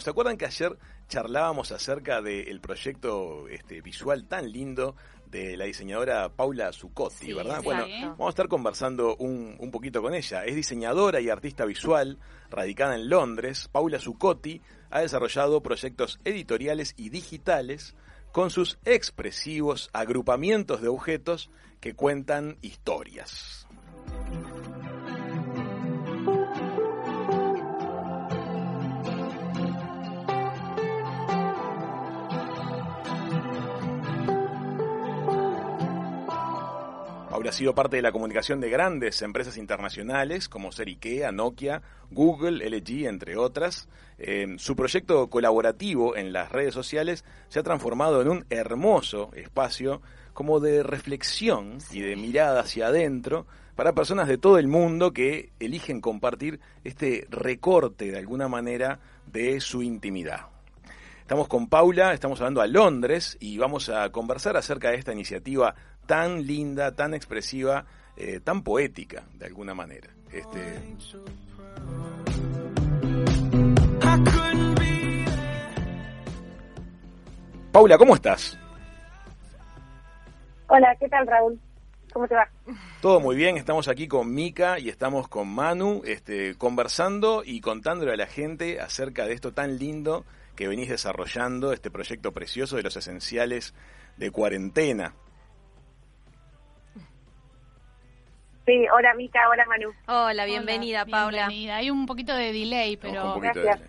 ¿Se acuerdan que ayer charlábamos acerca del proyecto este, visual tan lindo de la diseñadora Paula Zuccotti, ¿verdad? Bueno, vamos a estar conversando un, un, poquito con ella. Es diseñadora y artista visual, radicada en Londres. Paula Zuccotti ha desarrollado proyectos editoriales y digitales con sus expresivos agrupamientos de objetos que cuentan historias. Ha sido parte de la comunicación de grandes empresas internacionales como ser IKEA, Nokia, Google, LG, entre otras. Eh, su proyecto colaborativo en las redes sociales se ha transformado en un hermoso espacio como de reflexión y de mirada hacia adentro para personas de todo el mundo que eligen compartir este recorte de alguna manera de su intimidad. Estamos con Paula, estamos hablando a Londres y vamos a conversar acerca de esta iniciativa tan linda, tan expresiva, eh, tan poética, de alguna manera. Este... Paula, ¿cómo estás? Hola, ¿qué tal Raúl? ¿Cómo te va? Todo muy bien, estamos aquí con Mika y estamos con Manu, este, conversando y contándole a la gente acerca de esto tan lindo que venís desarrollando, este proyecto precioso de los esenciales de cuarentena. Sí, hola Mica, hola Manu. Hola, bienvenida Paula. Hay un poquito de delay, pero... Gracias.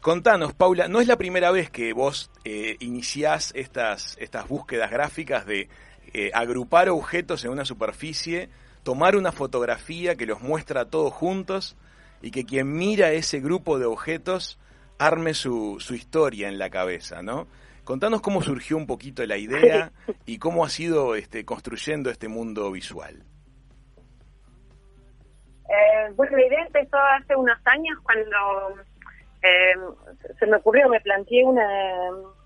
Contanos, Paula, no es la primera vez que vos eh, iniciás estas, estas búsquedas gráficas de eh, agrupar objetos en una superficie, tomar una fotografía que los muestra todos juntos y que quien mira ese grupo de objetos arme su, su historia en la cabeza, ¿no? Contanos cómo surgió un poquito la idea y cómo ha sido este, construyendo este mundo visual. Eh, bueno, la idea empezó hace unos años cuando eh, se me ocurrió, me planteé una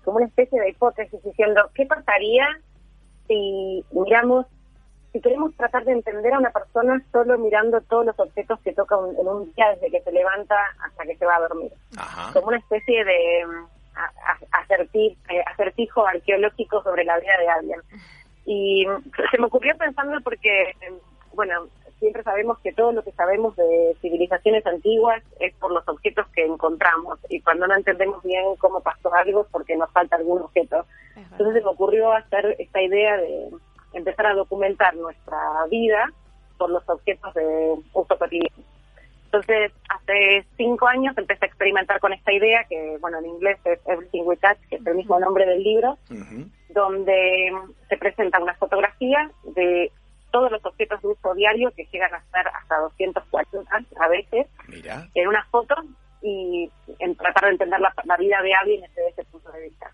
como una especie de hipótesis diciendo, ¿qué pasaría si miramos, si queremos tratar de entender a una persona solo mirando todos los objetos que toca en un día desde que se levanta hasta que se va a dormir? Como una especie de eh, acertijo arqueológico sobre la vida de alguien. Y se me ocurrió pensando porque, bueno, siempre sabemos que todo lo que sabemos de civilizaciones antiguas es por los objetos que encontramos y cuando no entendemos bien cómo pasó algo es porque nos falta algún objeto. Entonces se me ocurrió hacer esta idea de empezar a documentar nuestra vida por los objetos de uso cotidiano. Entonces, hace cinco años empecé a experimentar con esta idea, que, bueno, en inglés es Everything We Touch, que es el mismo nombre del libro, donde se presenta una fotografía de todos los objetos de uso diario, que llegan a ser hasta 240 a veces, en una foto, y en tratar de entender la, vida de alguien desde ese punto de vista.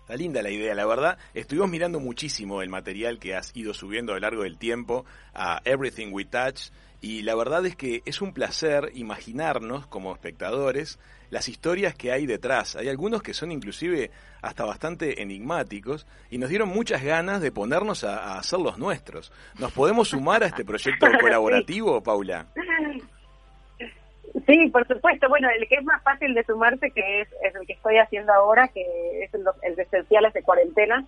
Está linda la idea, la verdad. Estuvimos mirando muchísimo el material que has ido subiendo a lo largo del tiempo a Everything We Touch y la verdad es que es un placer imaginarnos como espectadores las historias que hay detrás. Hay algunos que son inclusive hasta bastante enigmáticos y nos dieron muchas ganas de ponernos a, hacer los nuestros. ¿Nos podemos sumar a este proyecto colaborativo, Paula? Sí, por supuesto. Bueno, el que es más fácil de sumarse, que es, el que estoy haciendo ahora, que es el, el de esenciales de cuarentena,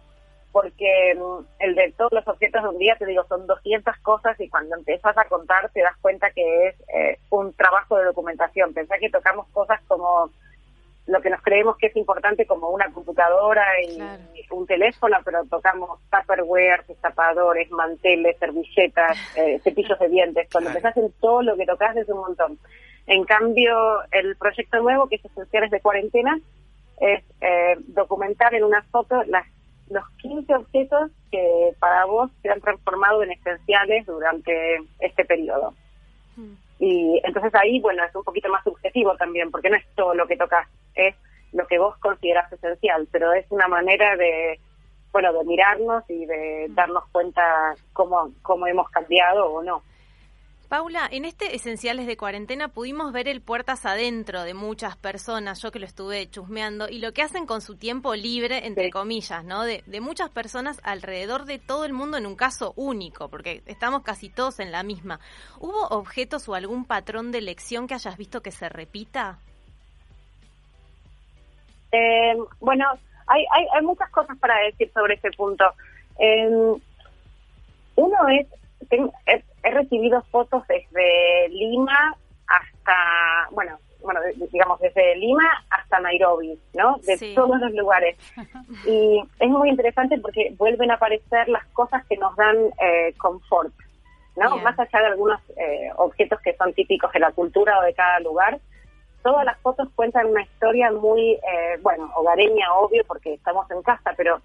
porque mm, el de todos los objetos de un día, te digo, son 200 cosas y cuando empiezas a contar te das cuenta que es eh, un trabajo de documentación. Pensá que tocamos cosas como lo que nos creemos que es importante como una computadora y un teléfono, pero tocamos tupperware, destapadores, manteles, servilletas, eh, cepillos de dientes. Cuando empezás en todo lo que tocas es un montón. En cambio, el proyecto nuevo, que es Esenciales de Cuarentena, es eh, documentar en una foto las los 15 objetos que para vos se han transformado en esenciales durante este periodo. Hmm. Y entonces ahí, bueno, es un poquito más subjetivo también, porque no es todo lo que tocas, es lo que vos consideras esencial, pero es una manera de, bueno, de mirarnos y de hmm. darnos cuenta cómo, cómo hemos cambiado o no. Paula, en este Esenciales de Cuarentena pudimos ver el puertas adentro de muchas personas, yo que lo estuve chusmeando, y lo que hacen con su tiempo libre, entre comillas, ¿no? De, de, muchas personas alrededor de todo el mundo en un caso único, porque estamos casi todos en la misma. ¿Hubo objetos o algún patrón de elección que hayas visto que se repita? Eh, bueno, hay, hay, hay, muchas cosas para decir sobre ese punto. Eh, uno es, he, recibido fotos desde Lima hasta, bueno, bueno, digamos desde Lima hasta Nairobi, ¿no? De todos los lugares. Y es muy interesante porque vuelven a aparecer las cosas que nos dan eh, confort, ¿no? Más allá de algunos eh, objetos que son típicos de la cultura o de cada lugar, todas las fotos cuentan una historia muy, eh, bueno, hogareña, obvio, porque estamos en casa, pero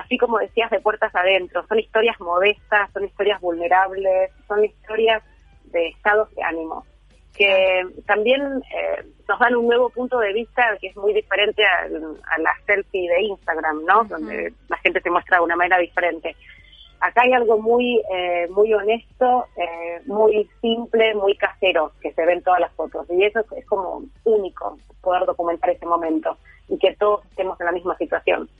así como decías, de puertas adentro, son historias modestas, son historias vulnerables, son historias de estados de ánimo, que también eh, nos dan un nuevo punto de vista que es muy diferente a, la selfie de Instagram, ¿no? Donde la gente se muestra de una manera diferente. Acá hay algo muy eh, muy honesto, eh, muy simple, muy casero que se ve en todas las fotos y eso es como único poder documentar ese momento y que todos estemos en la misma situación.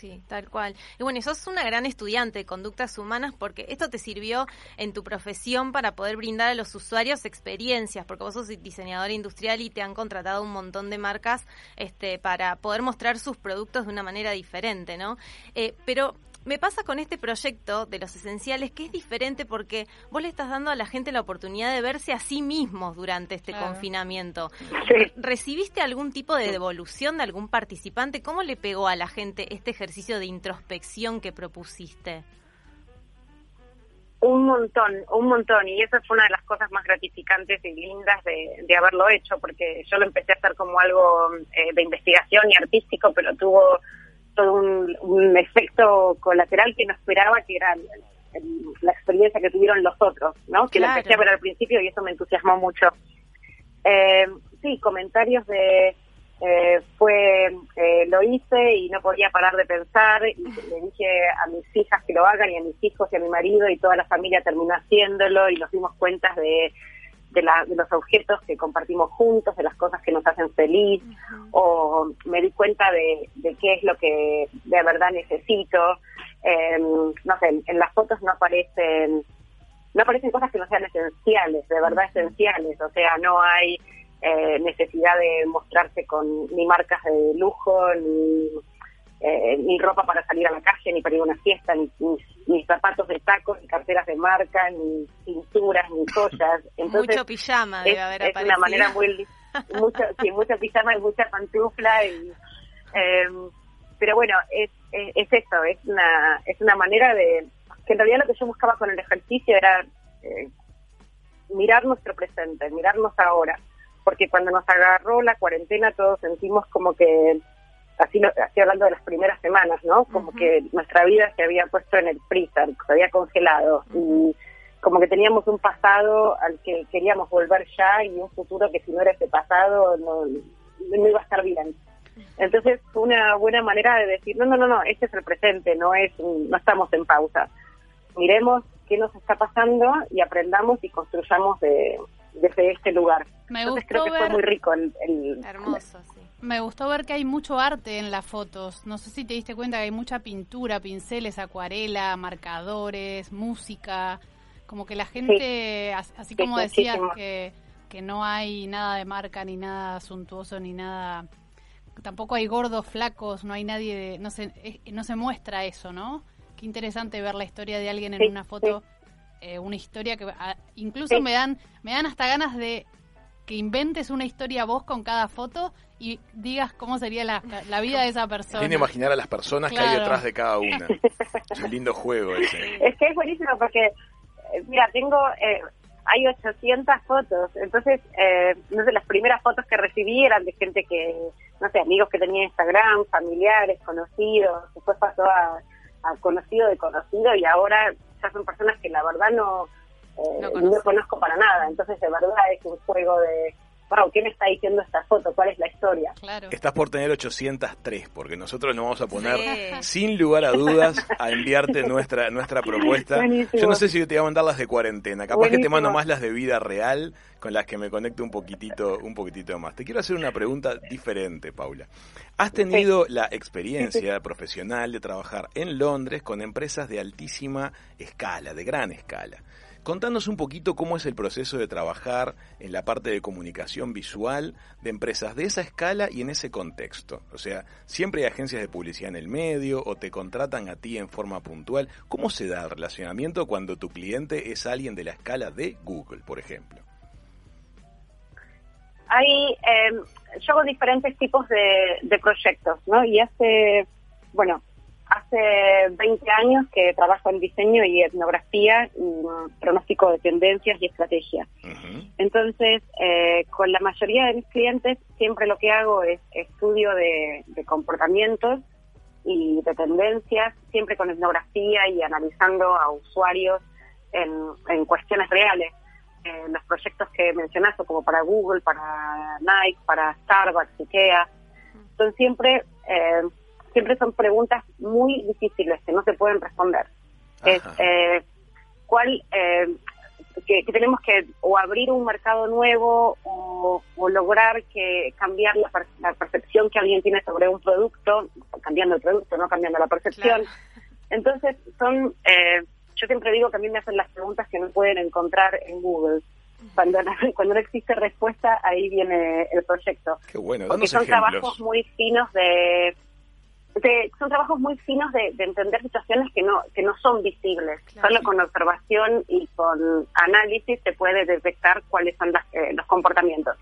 Sí, tal cual. Y bueno, sos una gran estudiante de conductas humanas porque esto te sirvió en tu profesión para poder brindar a los usuarios experiencias, porque vos sos diseñadora industrial y te han contratado un montón de marcas este, para poder mostrar sus productos de una manera diferente, ¿no? Eh, pero me pasa con este proyecto de los esenciales que es diferente porque vos le estás dando a la gente la oportunidad de verse a sí mismos durante este confinamiento. ¿Recibiste algún tipo de devolución de algún participante? ¿Cómo le pegó a la gente este ejercicio de introspección que propusiste? Un montón, un montón. Y esa fue una de las cosas más gratificantes y lindas de, haberlo hecho, porque yo lo empecé a hacer como algo eh, de investigación y artístico, pero tuvo todo un, efecto colateral que no esperaba, que era la experiencia que tuvieron los otros, ¿no? Que lo empecé a ver al principio y eso me entusiasmó mucho. Eh, sí, comentarios de eh, fue eh, lo hice y no podía parar de pensar y le dije a mis hijas que lo hagan y a mis hijos y a mi marido y toda la familia terminó haciéndolo y nos dimos cuenta de de, los objetos que compartimos juntos, de las cosas que nos hacen feliz, o me di cuenta de, qué es lo que de verdad necesito. Em, no sé, en, las fotos no aparecen no aparecen cosas que no sean esenciales, de verdad esenciales, o sea, no hay eh, necesidad de mostrarse con ni marcas de lujo, ni eh, ni ropa para salir a la calle, ni para ir a una fiesta, ni, ni, zapatos de tacos, ni carteras de marca, ni cinturas, ni joyas. Entonces, mucho pijama debe haber Es una manera muy... mucho, sí, mucha pijama y mucha pantufla. Y, em, pero bueno, es, es, eso, es una, es una manera de... Que en realidad lo que yo buscaba con el ejercicio era eh, mirar nuestro presente, mirarnos ahora. Porque cuando nos agarró la cuarentena todos sentimos como que así estoy hablando de las primeras semanas, ¿no? Como que nuestra vida se había puesto en el freezer, se había congelado y como que teníamos un pasado al que queríamos volver ya y un futuro que si no era ese pasado no, no iba a estar bien. Entonces fue una buena manera de decir, no, no, no, no, este es el presente, no es, no estamos en pausa. Miremos qué nos está pasando y aprendamos y construyamos de, desde este lugar. Me Entonces creo que fue muy rico el, el Hermoso, sí. Me gustó ver que hay mucho arte en las fotos. No sé si te diste cuenta que hay mucha pintura, pinceles, acuarela, marcadores, música. Como que la gente, así como decías que, que no hay nada de marca, ni nada suntuoso, ni nada... Tampoco hay gordos, flacos, no hay nadie de... No se, no se muestra eso, ¿no? Qué interesante ver la historia de alguien en una foto. Eh, una historia que incluso me dan me dan hasta ganas de que inventes una historia vos con cada foto y digas cómo sería la, vida de esa persona. Tiene imaginar a las personas que hay detrás de cada una. es un lindo juego ese. Es que es buenísimo porque, eh, mira, tengo, eh, hay 800 fotos, entonces, eh, no sé, las primeras fotos que recibí eran de gente que, no sé, amigos que tenía Instagram, familiares, conocidos, después pasó a, a conocido de conocido y ahora ya son personas que la verdad no no, conozco para nada. Entonces, de verdad, es un juego de, wow, ¿qué me está diciendo esta foto? ¿Cuál es la historia? Estás por tener 803, porque nosotros nos vamos a poner, sin lugar a dudas, a enviarte nuestra nuestra propuesta. Yo no sé si te voy a mandar las de cuarentena, capaz que te mando más las de vida real, con las que me conecto un poquitito, un poquitito más. Te quiero hacer una pregunta diferente, Paula. ¿Has tenido la experiencia profesional de trabajar en Londres con empresas de altísima escala, de gran escala? Contanos un poquito cómo es el proceso de trabajar en la parte de comunicación visual de empresas de esa escala y en ese contexto. O sea, siempre hay agencias de publicidad en el medio o te contratan a ti en forma puntual. ¿Cómo se da el relacionamiento cuando tu cliente es alguien de la escala de Google, por ejemplo? Hay, eh, yo hago diferentes tipos de, de proyectos, ¿no? Y hace, bueno, hace 20 años que trabajo en diseño y etnografía y pronóstico de tendencias y estrategia. Entonces, eh, con la mayoría de mis clientes siempre lo que hago es estudio de, comportamientos y de tendencias, siempre con etnografía y analizando a usuarios en, cuestiones reales. Eh, los proyectos que mencionaste, como para Google, para Nike, para Starbucks, IKEA, son siempre eh, siempre son preguntas muy difíciles que no se pueden responder. Es eh, cuál eh, que, tenemos que o abrir un mercado nuevo o, lograr que cambiar la, percepción que alguien tiene sobre un producto, cambiando el producto, no cambiando la percepción. Entonces son, eh, yo siempre digo que a mí me hacen las preguntas que no pueden encontrar en Google. Cuando, cuando no existe respuesta, ahí viene el proyecto. Qué bueno, Porque son trabajos muy finos de son trabajos muy finos de, entender situaciones que no que no son visibles. Solo con observación y con análisis se puede detectar cuáles son eh, los comportamientos.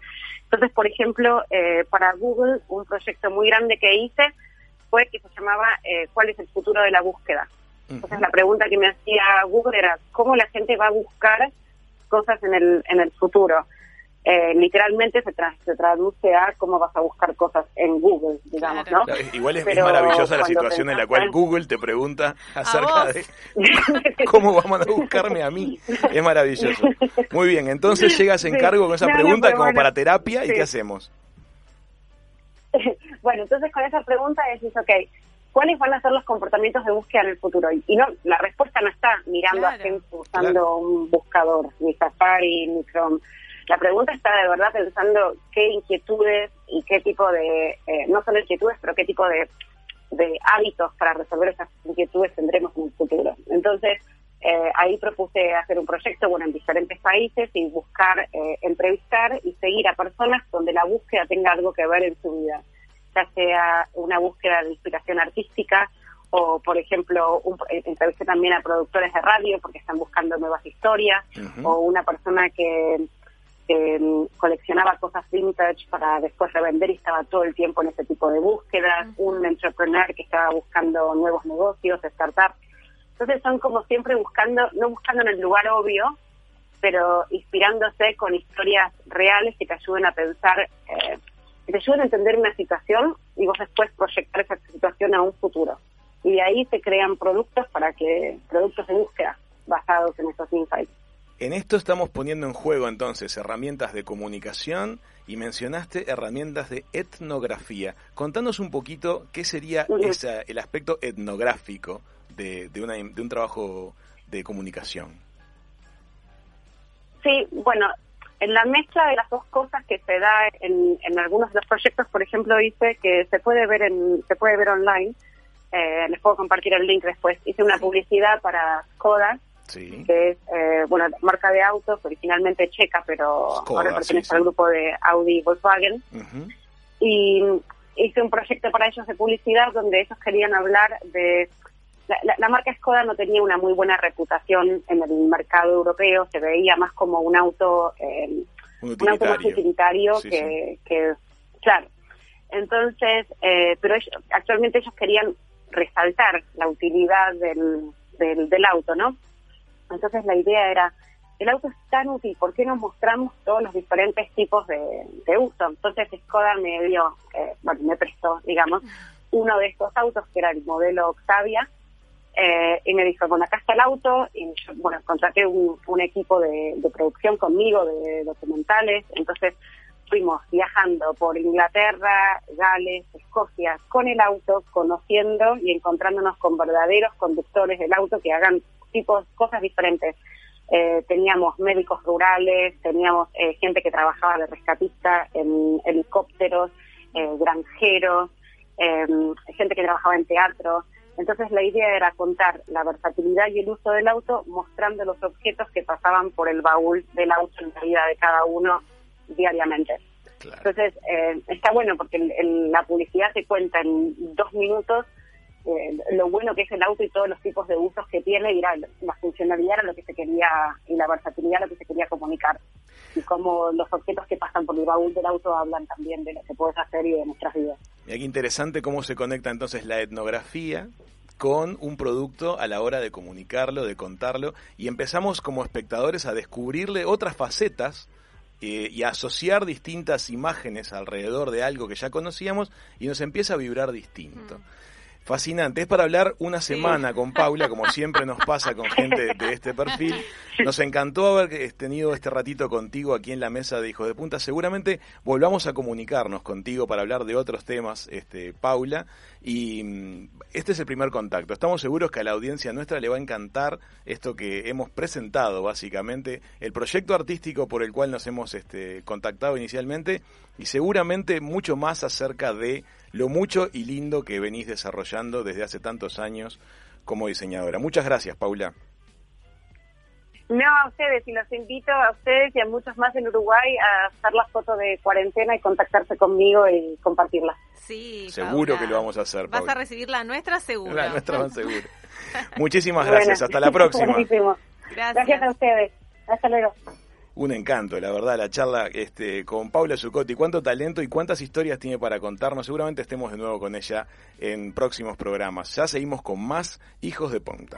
Entonces, por ejemplo, eh, para Google, un proyecto muy grande que hice fue que se llamaba eh, ¿Cuál es el futuro de la búsqueda? Entonces, la pregunta que me hacía Google era ¿cómo la gente va a buscar cosas en el, en el futuro? Eh, literalmente se, se, traduce a cómo vas a buscar cosas en Google, digamos, ¿no? igual es, maravillosa la situación en la cual Google te pregunta acerca de cómo vamos a buscarme a mí. Es maravilloso. Muy bien, entonces llegas en cargo con esa pregunta como para terapia y ¿qué hacemos? bueno, entonces con esa pregunta decís, ok, ¿cuáles van a ser los comportamientos de búsqueda en el futuro? Y no, la respuesta no está mirando a gente usando un buscador, ni Safari, ni Chrome la pregunta está de verdad pensando qué inquietudes y qué tipo de, eh, no solo inquietudes, pero qué tipo de, hábitos para resolver esas inquietudes tendremos en el futuro. Entonces, eh, ahí propuse hacer un proyecto bueno en diferentes países y buscar eh, entrevistar y seguir a personas donde la búsqueda tenga algo que ver en su vida, ya sea una búsqueda de inspiración artística o, por ejemplo, un, entrevisté también a productores de radio porque están buscando nuevas historias, o una persona que que coleccionaba cosas vintage para después revender y estaba todo el tiempo en ese tipo de búsquedas, un entrepreneur que estaba buscando nuevos negocios, startups. Entonces son como siempre buscando, no buscando en el lugar obvio, pero inspirándose con historias reales que te ayuden a pensar, eh, que te ayuden a entender una situación y vos después proyectar esa situación a un futuro. Y de ahí se crean productos para que, productos de búsqueda basados en esos insights. En esto estamos poniendo en juego entonces herramientas de comunicación y mencionaste herramientas de etnografía. Contanos un poquito qué sería el aspecto etnográfico de, de, de un trabajo de comunicación. Sí, bueno, en la mezcla de las dos cosas que se da en, en algunos de los proyectos, por ejemplo, dice que se puede ver en, se puede ver online. Eh, les puedo compartir el link después. Hice una publicidad para Skoda que es, eh, bueno, marca de autos, originalmente checa, pero ahora pertenece al grupo de Audi y Volkswagen. Y hice un proyecto para ellos de publicidad donde ellos querían hablar de... La, marca Skoda no tenía una muy buena reputación en el mercado europeo, se veía más como un auto, eh, un, auto más utilitario que, que, claro. Entonces, eh, pero actualmente ellos querían resaltar la utilidad del, del, del auto, ¿no? Entonces la idea era, el auto es tan útil, ¿por qué no mostramos todos los diferentes tipos de, uso? Entonces Skoda me dio, eh, bueno, me prestó, digamos, uno de estos autos que era el modelo Octavia, eh, y me dijo, bueno, acá está el auto, y yo, bueno, contraté un, equipo de, producción conmigo, de documentales, entonces fuimos viajando por Inglaterra, Gales, Escocia, con el auto, conociendo y encontrándonos con verdaderos conductores del auto que hagan tipos, cosas diferentes. Eh, teníamos médicos rurales, teníamos eh, gente que trabajaba de rescatista en helicópteros, eh, granjeros, em, gente que trabajaba en teatro. Entonces la idea era contar la versatilidad y el uso del auto mostrando los objetos que pasaban por el baúl del auto en la vida de cada uno diariamente. Entonces eh, está bueno porque la publicidad se cuenta en dos minutos eh, lo bueno que es el auto y todos los tipos de usos que tiene y la, funcionalidad era lo que se quería y la versatilidad lo que se quería comunicar y cómo los objetos que pasan por el baúl del auto hablan también de lo que puedes hacer y de nuestras vidas. Y aquí interesante cómo se conecta entonces la etnografía con un producto a la hora de comunicarlo, de contarlo, y empezamos como espectadores a descubrirle otras facetas eh, y a asociar distintas imágenes alrededor de algo que ya conocíamos y nos empieza a vibrar distinto. Mm. Fascinante. Es para hablar una semana con Paula, como siempre nos pasa con gente de este perfil. Nos encantó haber tenido este ratito contigo aquí en la mesa de Hijos de Punta. Seguramente volvamos a comunicarnos contigo para hablar de otros temas, este, Paula. Y mm, este es el primer contacto. Estamos seguros que a la audiencia nuestra le va a encantar esto que hemos presentado, básicamente, el proyecto artístico por el cual nos hemos este, contactado inicialmente y seguramente mucho más acerca de lo mucho y lindo que venís desarrollando desde hace tantos años como diseñadora. Muchas gracias, Paula. No, a ustedes, y los invito a ustedes y a muchos más en Uruguay a hacer la foto de cuarentena y contactarse conmigo y compartirla. Sí, seguro que lo vamos a hacer. Vas a recibir la nuestra seguro. La nuestra seguro. Muchísimas gracias, hasta la próxima. Gracias. gracias a ustedes. Hasta luego un encanto, la verdad, la charla este, con Paula Zucotti. Cuánto talento y cuántas historias tiene para contarnos. Seguramente estemos de nuevo con ella en próximos programas. Ya seguimos con más Hijos de Punta.